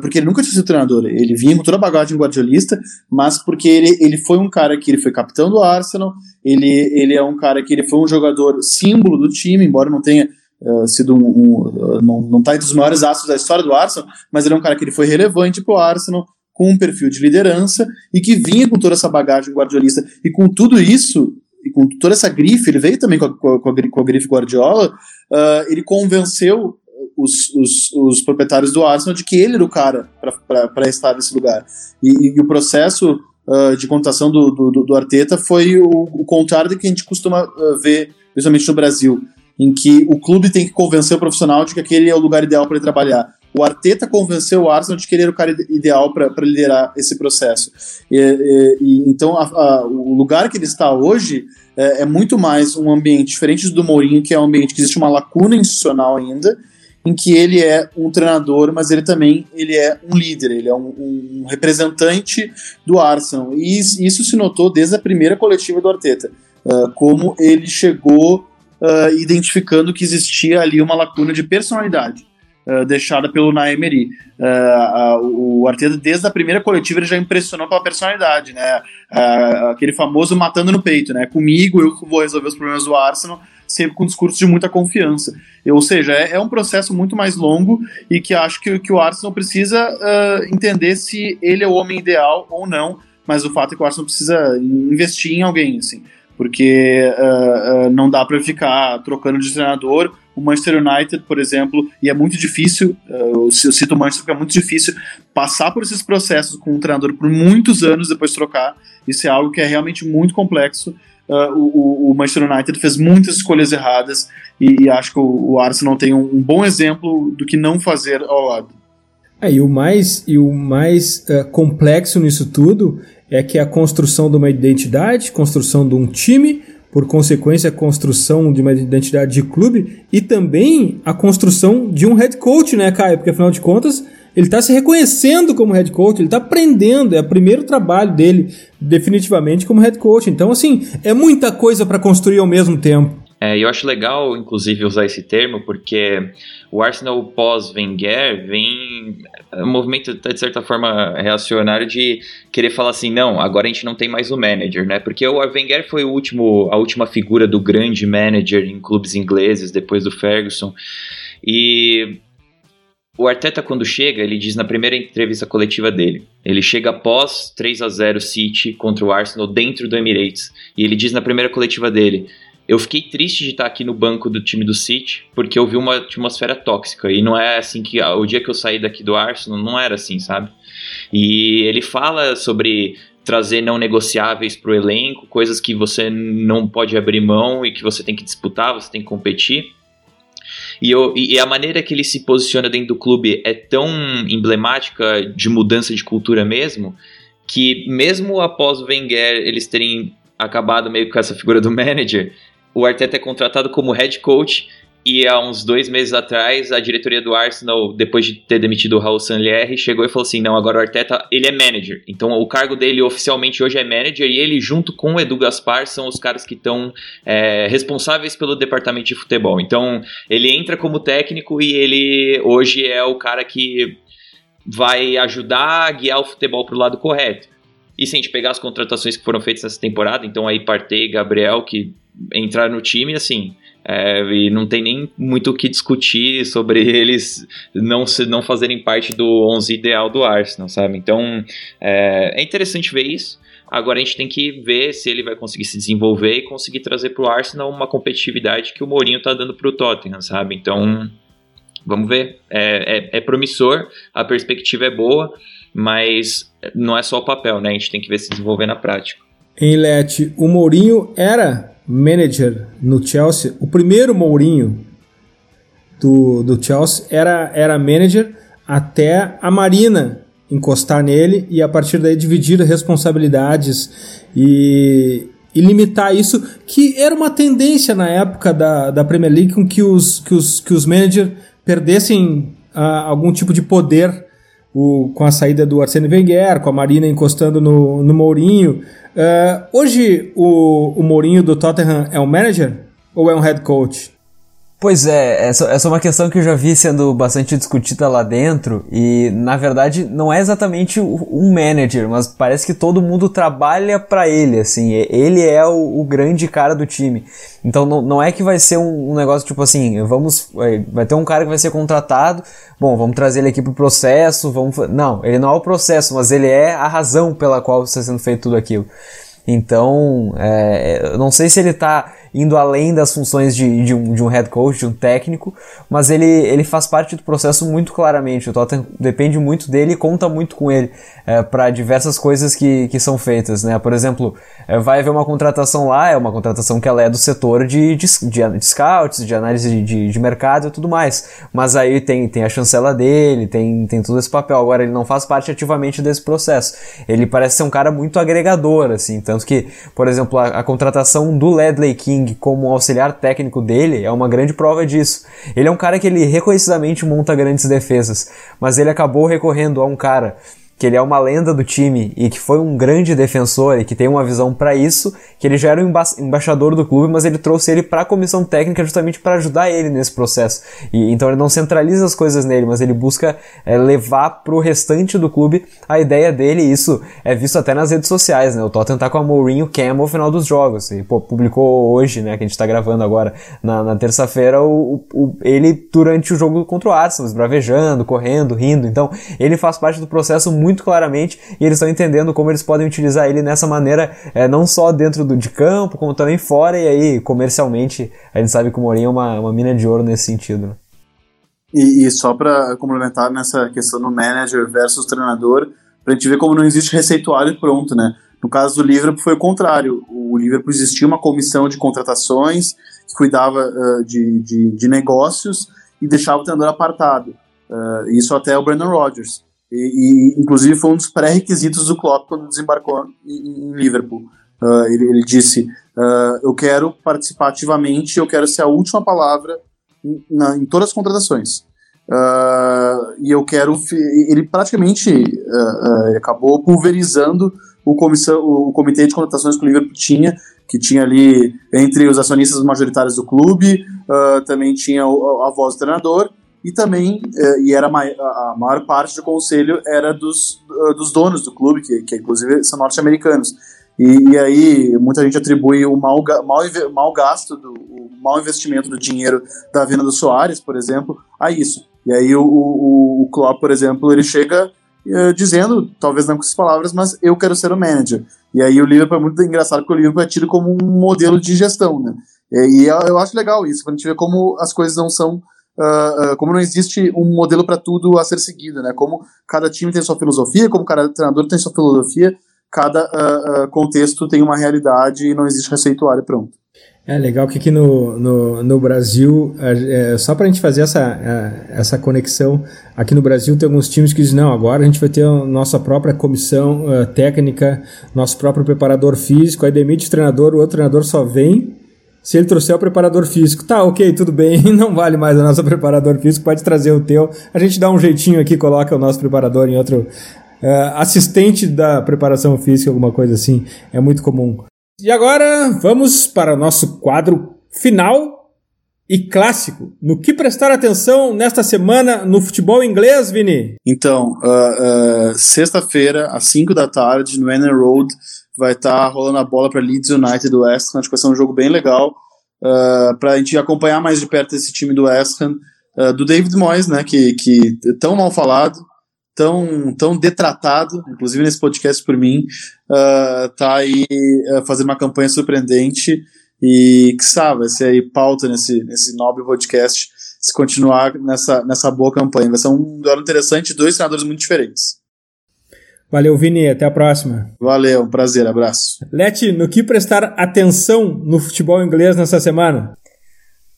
porque ele nunca tinha sido treinador. Ele vinha com toda a bagagem guardiolista, mas porque ele, ele foi um cara que ele foi capitão do Arsenal, ele, ele é um cara que ele foi um jogador símbolo do time, embora não tenha uh, sido um, um uh, não, não tá entre os maiores astros da história do Arsenal, mas ele é um cara que ele foi relevante pro Arsenal, com um perfil de liderança e que vinha com toda essa bagagem guardiolista. E com tudo isso, e com toda essa grife, ele veio também com a, com a, com a grife Guardiola, ele convenceu os, os, os, proprietários do Arsenal de que ele era o cara para estar nesse lugar. E, e o processo uh, de contratação do, do, do, Arteta foi o, o, contrário do que a gente costuma uh, ver, principalmente no Brasil, em que o clube tem que convencer o profissional de que aquele é o lugar ideal para ele trabalhar. O Arteta convenceu o Arsenal de que ele era o cara ideal para liderar esse processo. E, e, e então, a, a, o lugar que ele está hoje é, é, muito mais um ambiente diferente do Mourinho, que é um ambiente que existe uma lacuna institucional ainda, em que ele é um treinador, mas ele também ele é um líder, ele é um, um representante do Arsenal. E isso se notou desde a primeira coletiva do Arteta, uh, como ele chegou uh, identificando que existia ali uma lacuna de personalidade. Uh, deixada pelo Naemery. Uh, o Arteta, desde a primeira coletiva, ele já impressionou pela personalidade, né? aquele famoso matando no peito, né? Comigo, eu vou resolver os problemas do Arsenal, sempre com discurso de muita confiança. Ou seja, é, é um processo muito mais longo e que acho que, que o Arsenal precisa uh, entender se ele é o homem ideal ou não, mas o fato é que o Arsenal precisa investir em alguém, assim, porque uh, uh, não dá para ficar trocando de treinador. O Manchester United, por exemplo, e é muito difícil, eu cito o Manchester porque é muito difícil passar por esses processos com um treinador por muitos anos depois trocar. Isso é algo que é realmente muito complexo uh, o, o, Manchester United fez muitas escolhas erradas e, e acho que o, o Arsenal tem um, um, bom exemplo do que não fazer ao lado. É, e o mais, e o mais uh, complexo nisso tudo é que a construção de uma identidade, construção de um time, por consequência, a construção de uma identidade de clube e também a construção de um head coach, né, Caio? Porque afinal de contas, ele está se reconhecendo como head coach, ele está aprendendo, é o primeiro trabalho dele, definitivamente, como head coach. Então, assim, é muita coisa para construir ao mesmo tempo. É, eu acho legal, inclusive, usar esse termo, porque o Arsenal pós-Wenger vem um movimento, de certa forma, reacionário de querer falar assim, não, agora a gente não tem mais o manager, né? Porque o Wenger foi o último, a última figura do grande manager em clubes ingleses, depois do Ferguson. E o Arteta, quando chega, ele diz na primeira entrevista coletiva dele: ele chega após 3 a 0 City contra o Arsenal dentro do Emirates. E ele diz na primeira coletiva dele: Eu fiquei triste de estar aqui no banco do time do City porque eu vi uma atmosfera tóxica. E não é assim que o dia que eu saí daqui do Arsenal não era assim, sabe? E ele fala sobre trazer não negociáveis para o elenco, coisas que você não pode abrir mão e que você tem que disputar, você tem que competir. E, eu, e a maneira que ele se posiciona dentro do clube é tão emblemática de mudança de cultura mesmo, que mesmo após o Wenger eles terem acabado meio com essa figura do manager, o Arteta é contratado como head coach e há uns dois meses atrás, a diretoria do Arsenal, depois de ter demitido o Raul Sanlier, chegou e falou assim: não, agora o Arteta ele é manager. Então o cargo dele oficialmente hoje é manager e ele, junto com o Edu Gaspar, são os caras que estão é, responsáveis pelo departamento de futebol. Então ele entra como técnico e ele hoje é o cara que vai ajudar a guiar o futebol para o lado correto. E se a gente pegar as contratações que foram feitas essa temporada, então aí Partey Gabriel que entraram no time, assim, é, e não tem nem muito o que discutir sobre eles não, se, não fazerem parte do 11 ideal do Arsenal, sabe? Então é, é interessante ver isso. Agora a gente tem que ver se ele vai conseguir se desenvolver e conseguir trazer para o Arsenal uma competitividade que o Mourinho está dando para o Tottenham, sabe? Então, vamos ver. É, é, é, promissor, a perspectiva é boa, mas não é só o papel, né? A gente tem que ver se desenvolver na prática. Em Lete, o Mourinho era manager no Chelsea. O primeiro Mourinho do, do Chelsea era, era manager até a Marina encostar nele e a partir daí dividir responsabilidades e, e limitar isso, que era uma tendência na época da, da Premier League com que os, que os, que os managers perdessem uh, algum tipo de poder o, com a saída do Arsene Wenger, com a Marina encostando no, no Mourinho. Uh, hoje o, o Mourinho do Tottenham é um manager ou é um head coach? Pois é, essa, essa é uma questão que eu já vi sendo bastante discutida lá dentro e na verdade não é exatamente um manager, mas parece que todo mundo trabalha para ele, assim, ele é o, o, grande cara do time. Então não, não é que vai ser um, um, negócio tipo assim, vamos, vai ter um cara que vai ser contratado, bom, vamos trazer ele aqui pro processo, vamos, não, ele não é o processo, mas ele é a razão pela qual está sendo feito tudo aquilo. Então, é, não sei se ele está indo além das funções de, de, um, de um head coach, de um técnico, mas ele, ele faz parte do processo muito claramente. O Tottenham depende muito dele e conta muito com ele é, para diversas coisas que, que são feitas. Né? Por exemplo, é, vai haver uma contratação lá, é uma contratação que ela é do setor de, de, de, de scouts, de análise de, de, mercado e tudo mais. Mas aí tem, tem a chancela dele, tem, tem todo esse papel. Agora, ele não faz parte ativamente desse processo. Ele parece ser um cara muito agregador, assim. Tanto que, por exemplo, a, a contratação do Ledley King King como auxiliar técnico dele é uma grande prova disso. Ele é um cara que ele reconhecidamente monta grandes defesas, mas ele acabou recorrendo a um cara que ele é uma lenda do time e que foi um grande defensor e que tem uma visão para isso, que ele já era o emba embaixador do clube, mas ele trouxe ele para a comissão técnica justamente para ajudar ele nesse processo. E então ele não centraliza as coisas nele, mas ele busca é, levar para o restante do clube a ideia dele. E isso é visto até nas redes sociais, né? O Tottenham tá com a Mourinho Cam ao final dos jogos e pô, publicou hoje, né? Que a gente tá gravando agora na, na terça-feira, o, o, ele durante o jogo contra o Arsenal, esbravejando, correndo, rindo. Então ele faz parte do processo muito muito claramente e eles estão entendendo como eles podem utilizar ele nessa maneira, é, não só dentro do, de campo, como também fora, e aí comercialmente a gente sabe que o Mourinho é uma, uma mina de ouro nesse sentido. Né? E, e, só para complementar nessa questão do manager versus treinador, para a gente ver como não existe receituário pronto, né? No caso do Liverpool foi o contrário. O Liverpool existia uma comissão de contratações que cuidava uh, de, de, de, negócios e deixava o treinador apartado. Uh, isso até o Brandon Rodgers. E, e, inclusive foi um dos pré-requisitos do Klopp quando desembarcou em, em Liverpool. Uh, ele, ele, disse: uh, Eu quero participar ativamente, eu quero ser a última palavra em, na, em todas as contratações. Uh, e eu quero. Ele praticamente acabou pulverizando o, comissão, o comitê de contratações que o Liverpool tinha, que tinha ali entre os acionistas majoritários do clube, também tinha a voz do treinador e também, eh, e era a maior parte do conselho era dos, dos donos do clube, que, que inclusive são norte-americanos. E, e, aí muita gente atribui o mau, mau, mau gasto, do, o mau investimento do dinheiro da venda do Soares, por exemplo, a isso. E aí o, o, o Klopp, por exemplo, ele chega uh, dizendo, talvez não com essas palavras, mas eu quero ser o manager. E aí o Liverpool é muito engraçado porque o Liverpool é tido como um modelo de gestão, né? E, e eu acho legal isso, quando a gente vê como as coisas não são Uh, uh, como não existe um modelo para tudo a ser seguido, né? Como cada time tem sua filosofia, como cada treinador tem sua filosofia, cada uh, contexto tem uma realidade e não existe receituário pronto. É legal que aqui no, no, no Brasil, é, só para a gente fazer essa, é, essa conexão, aqui no Brasil tem alguns times que dizem, não, agora a gente vai ter a nossa própria comissão uh, técnica, nosso próprio preparador físico, aí demite o treinador, o outro treinador só vem se ele trouxer o preparador físico, tá, ok, tudo bem, não vale mais o nosso preparador físico, pode trazer o teu. A gente dá um jeitinho aqui, coloca o nosso preparador em outro. Uh, assistente da preparação física, alguma coisa assim, é muito comum. E agora vamos para o nosso quadro final e clássico. No que prestar atenção nesta semana no futebol inglês, Vini? Então, uh, uh, sexta-feira, às 5 da tarde, no Enner Road, vai estar tá rolando a bola para Leeds United do West Ham. Acho que vai ser um jogo bem legal uh, para a gente acompanhar mais de perto esse time do West Ham, uh, do David Moyes, né, que, que é tão mal falado, tão, tão detratado, inclusive nesse podcast por mim, uh, tá aí uh, fazendo uma campanha surpreendente e que sabe, vai ser aí pauta nesse, nesse nobre podcast se continuar nessa, nessa boa campanha. Vai ser um duelo interessante, dois treinadores muito diferentes. Valeu, Vini. Até a próxima. Valeu, um prazer. Abraço. Leti, no que prestar atenção no futebol inglês nessa semana?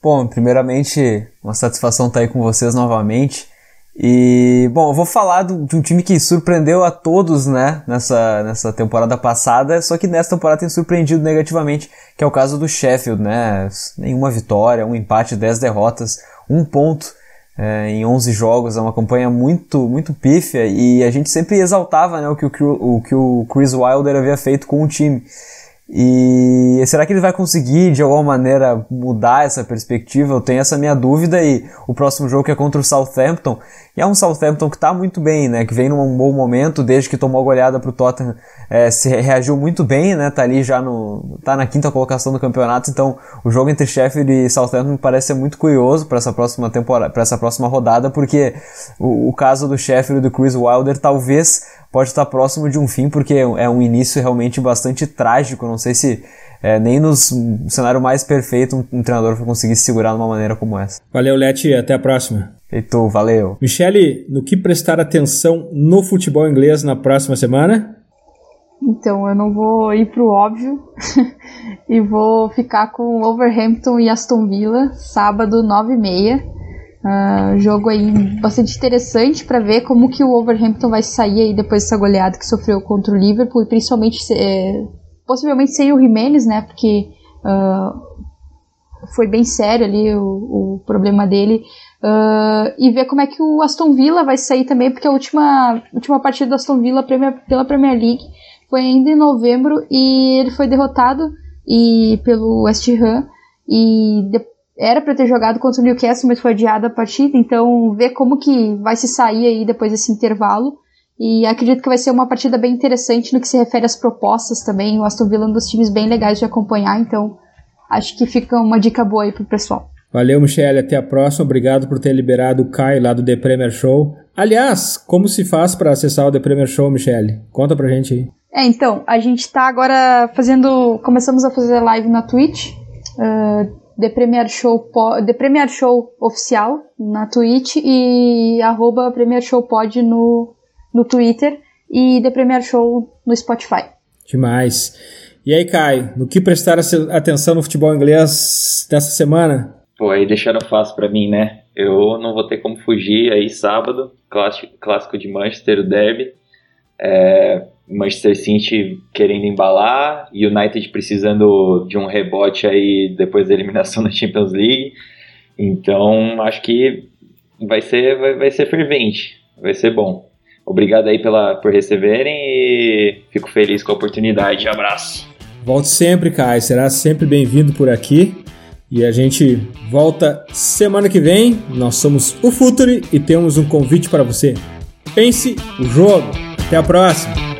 Bom, primeiramente, uma satisfação estar aí com vocês novamente. E, bom, eu vou falar do, de um time que surpreendeu a todos, né, nessa, nessa temporada passada, só que nessa temporada tem surpreendido negativamente, que é o caso do Sheffield, né, nenhuma vitória, um empate, 10 derrotas, um ponto é, em 11 jogos, é uma campanha muito, muito pífia, e a gente sempre exaltava, né, o que o, o, que o Chris Wilder havia feito com o time. E será que ele vai conseguir de alguma maneira mudar essa perspectiva? Eu tenho essa minha dúvida e o próximo jogo é contra o Southampton. E é um Southampton que está muito bem, né? Que vem num bom momento, desde que tomou a goleada pro Tottenham, é, se reagiu muito bem, né? Tá ali já no. tá na quinta colocação do campeonato. Então o jogo entre Sheffield e Southampton me parece ser muito curioso para essa próxima temporada, para essa próxima rodada, porque o, o caso do Sheffield e do Chris Wilder talvez pode estar próximo de um fim, porque é um início realmente bastante trágico. Não sei se é, nem no cenário mais perfeito um, um treinador vai conseguir se segurar de uma maneira como essa. Valeu, Leti, até a próxima. Feito, valeu. Michele, no que prestar atenção no futebol inglês na próxima semana? Então, eu não vou ir pro óbvio e vou ficar com Overhampton e Aston Villa, sábado, 9h30. Uh, jogo aí bastante interessante para ver como que o Overhampton vai sair aí depois dessa goleada que sofreu contra o Liverpool e principalmente é, possivelmente sem o Jimenez, né? Porque uh, foi bem sério ali o, o problema dele uh, e ver como é que o Aston Villa vai sair também, porque a última última partida do Aston Villa pela Premier League foi ainda em novembro e ele foi derrotado e pelo West Ham e depois era para ter jogado contra o Newcastle, mas foi adiada a partida, então ver como que vai se sair aí depois desse intervalo. E acredito que vai ser uma partida bem interessante no que se refere às propostas também. O Aston Villa é um dos times bem legais de acompanhar, então acho que fica uma dica boa aí pro pessoal. Valeu, Michele. Até a próxima. Obrigado por ter liberado o Kai lá do The Premier Show. Aliás, como se faz para acessar o The Premier Show, Michele? Conta pra gente aí. É, então, a gente tá agora fazendo. Começamos a fazer live na Twitch. Uh, The Premier Show, The Premier Show oficial na Twitch e arroba Premier Show Pod no, no Twitter e The Premier Show no Spotify. Demais. E aí, Kai, no que prestar atenção no futebol inglês dessa semana? Pô, aí deixaram fácil para mim, né? Eu não vou ter como fugir aí sábado, clássico, clássico de Manchester, o Derby. É, Manchester City querendo embalar, United precisando de um rebote aí depois da eliminação da Champions League. Então, acho que vai ser vai, vai ser fervente, vai ser bom. Obrigado aí pela, por receberem e fico feliz com a oportunidade. Abraço. Volte sempre, Kai, será sempre bem-vindo por aqui. E a gente volta semana que vem. Nós somos o Futuri e temos um convite para você. Pense o jogo. Até a próxima!